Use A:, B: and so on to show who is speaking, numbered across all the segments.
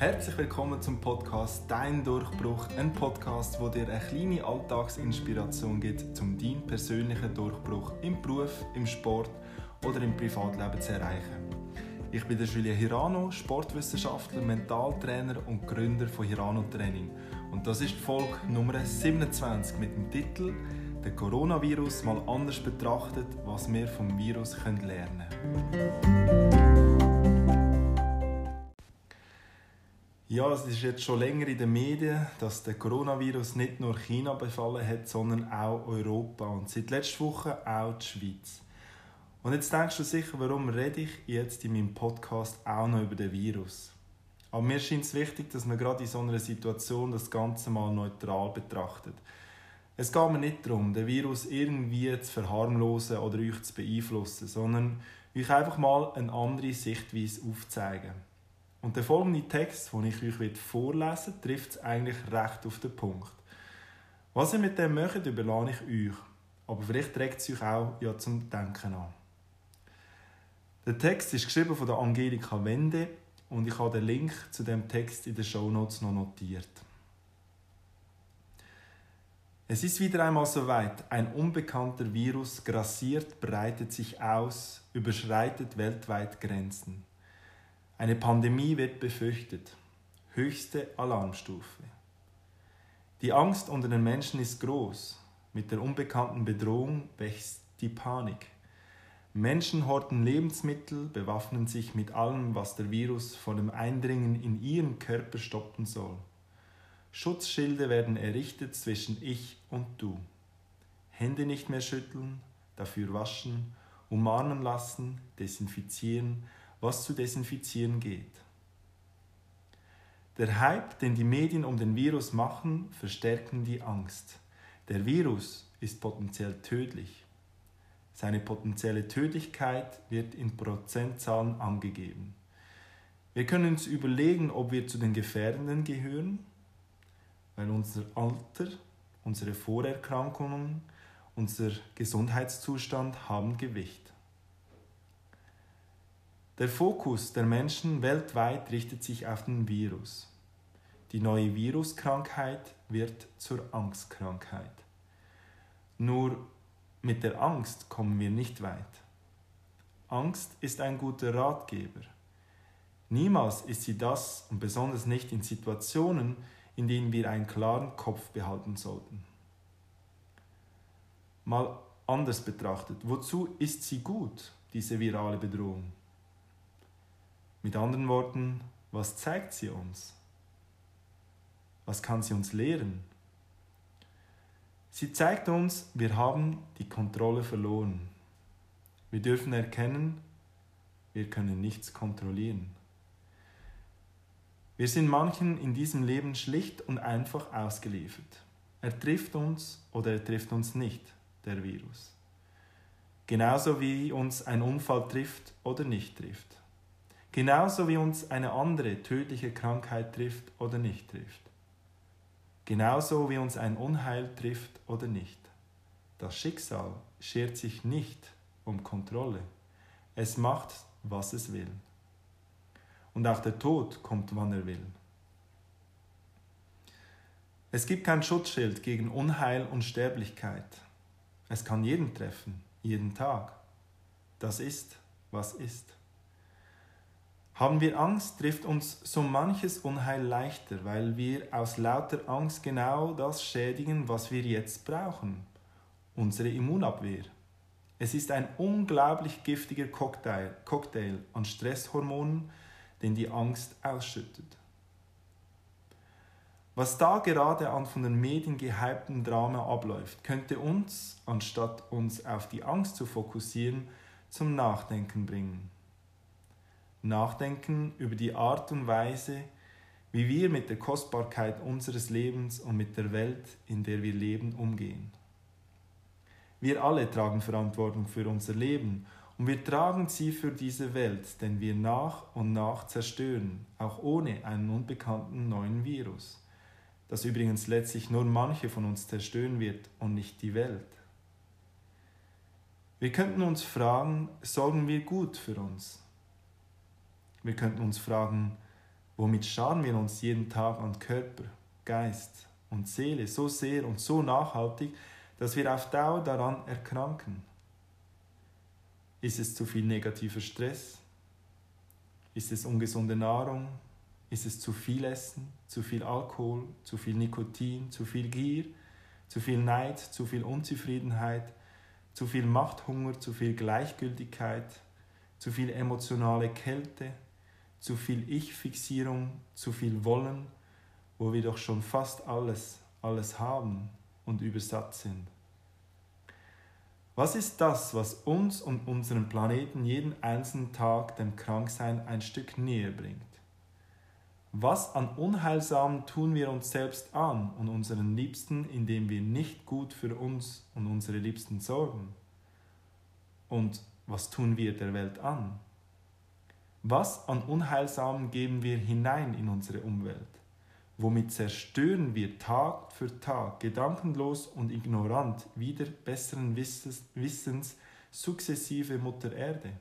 A: Herzlich willkommen zum Podcast Dein Durchbruch, ein Podcast, wo dir eine kleine Alltagsinspiration gibt, um deinen persönlichen Durchbruch im Beruf, im Sport oder im Privatleben zu erreichen. Ich bin der Julien Hirano, Sportwissenschaftler, Mentaltrainer und Gründer von Hirano Training. Und das ist Folge Nummer 27 mit dem Titel Der Coronavirus mal anders betrachtet, was wir vom Virus lernen können. Ja, es ist jetzt schon länger in den Medien, dass der Coronavirus nicht nur China befallen hat, sondern auch Europa und seit letzter Woche auch die Schweiz. Und jetzt denkst du sicher, warum rede ich jetzt in meinem Podcast auch noch über den Virus? Aber mir scheint es wichtig, dass man gerade in so einer Situation das Ganze mal neutral betrachtet. Es geht mir nicht darum, den Virus irgendwie zu verharmlosen oder euch zu beeinflussen, sondern euch einfach mal eine andere Sichtweise aufzuzeigen. Und der folgende Text, den ich euch vorlesen will, trifft es eigentlich recht auf den Punkt. Was ihr mit dem macht, überlasse ich euch. Aber vielleicht trägt es euch auch ja zum Denken an. Der Text ist geschrieben von der Angelika Wende und ich habe den Link zu dem Text in den Shownotes noch notiert. Es ist wieder einmal soweit. Ein unbekannter Virus grassiert, breitet sich aus, überschreitet weltweit Grenzen. Eine Pandemie wird befürchtet. Höchste Alarmstufe. Die Angst unter den Menschen ist groß. Mit der unbekannten Bedrohung wächst die Panik. Menschen horten Lebensmittel, bewaffnen sich mit allem, was der Virus vor dem Eindringen in ihren Körper stoppen soll. Schutzschilde werden errichtet zwischen ich und du. Hände nicht mehr schütteln, dafür waschen, umarmen lassen, desinfizieren, was zu desinfizieren geht. Der Hype, den die Medien um den Virus machen, verstärken die Angst. Der Virus ist potenziell tödlich. Seine potenzielle Tödlichkeit wird in Prozentzahlen angegeben. Wir können uns überlegen, ob wir zu den Gefährdenden gehören, weil unser Alter, unsere Vorerkrankungen, unser Gesundheitszustand haben Gewicht. Der Fokus der Menschen weltweit richtet sich auf den Virus. Die neue Viruskrankheit wird zur Angstkrankheit. Nur mit der Angst kommen wir nicht weit. Angst ist ein guter Ratgeber. Niemals ist sie das und besonders nicht in Situationen, in denen wir einen klaren Kopf behalten sollten. Mal anders betrachtet, wozu ist sie gut, diese virale Bedrohung? Mit anderen Worten, was zeigt sie uns? Was kann sie uns lehren? Sie zeigt uns, wir haben die Kontrolle verloren. Wir dürfen erkennen, wir können nichts kontrollieren. Wir sind manchen in diesem Leben schlicht und einfach ausgeliefert. Er trifft uns oder er trifft uns nicht, der Virus. Genauso wie uns ein Unfall trifft oder nicht trifft. Genauso wie uns eine andere tödliche Krankheit trifft oder nicht trifft. Genauso wie uns ein Unheil trifft oder nicht. Das Schicksal schert sich nicht um Kontrolle. Es macht, was es will. Und auch der Tod kommt, wann er will. Es gibt kein Schutzschild gegen Unheil und Sterblichkeit. Es kann jeden treffen, jeden Tag. Das ist, was ist. Haben wir Angst, trifft uns so manches Unheil leichter, weil wir aus lauter Angst genau das schädigen, was wir jetzt brauchen, unsere Immunabwehr. Es ist ein unglaublich giftiger Cocktail, Cocktail an Stresshormonen, den die Angst ausschüttet. Was da gerade an von den Medien gehypten Drama abläuft, könnte uns, anstatt uns auf die Angst zu fokussieren, zum Nachdenken bringen nachdenken über die Art und Weise, wie wir mit der Kostbarkeit unseres Lebens und mit der Welt, in der wir leben, umgehen. Wir alle tragen Verantwortung für unser Leben und wir tragen sie für diese Welt, denn wir nach und nach zerstören, auch ohne einen unbekannten neuen Virus, das übrigens letztlich nur manche von uns zerstören wird und nicht die Welt. Wir könnten uns fragen, sorgen wir gut für uns? Wir könnten uns fragen, Womit scharen wir uns jeden Tag an Körper, Geist und Seele so sehr und so nachhaltig, dass wir auf Dauer daran erkranken? Ist es zu viel negativer Stress? Ist es ungesunde Nahrung? Ist es zu viel Essen, zu viel Alkohol, zu viel Nikotin, zu viel Gier, zu viel Neid, zu viel Unzufriedenheit, zu viel Machthunger, zu viel Gleichgültigkeit, zu viel emotionale Kälte, zu viel Ich-Fixierung, zu viel Wollen, wo wir doch schon fast alles, alles haben und übersatt sind. Was ist das, was uns und unseren Planeten jeden einzelnen Tag dem Kranksein ein Stück näher bringt? Was an Unheilsamen tun wir uns selbst an und unseren Liebsten, indem wir nicht gut für uns und unsere Liebsten sorgen? Und was tun wir der Welt an? Was an Unheilsamen geben wir hinein in unsere Umwelt? Womit zerstören wir Tag für Tag, gedankenlos und ignorant, wieder besseren Wissens sukzessive Mutter Erde?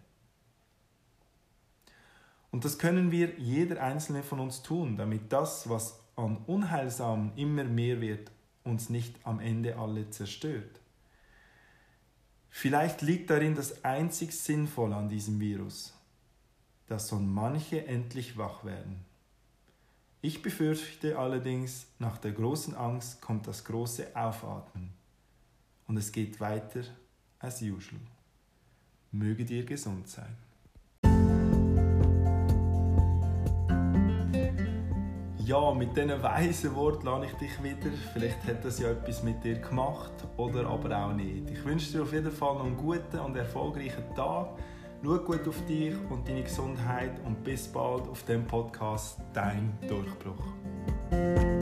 A: Und das können wir jeder einzelne von uns tun, damit das, was an Unheilsamen immer mehr wird, uns nicht am Ende alle zerstört. Vielleicht liegt darin das einzig Sinnvolle an diesem Virus, dass so manche endlich wach werden. Ich befürchte allerdings, nach der großen Angst kommt das große Aufatmen und es geht weiter as usual. Möge dir gesund sein. ja, mit diesen weisen Worten lade ich dich wieder. Vielleicht hat das ja etwas mit dir gemacht oder aber auch nicht. Ich wünsche dir auf jeden Fall noch einen guten und erfolgreichen Tag. Schau gut auf dich und deine Gesundheit und bis bald auf dem Podcast Dein Durchbruch.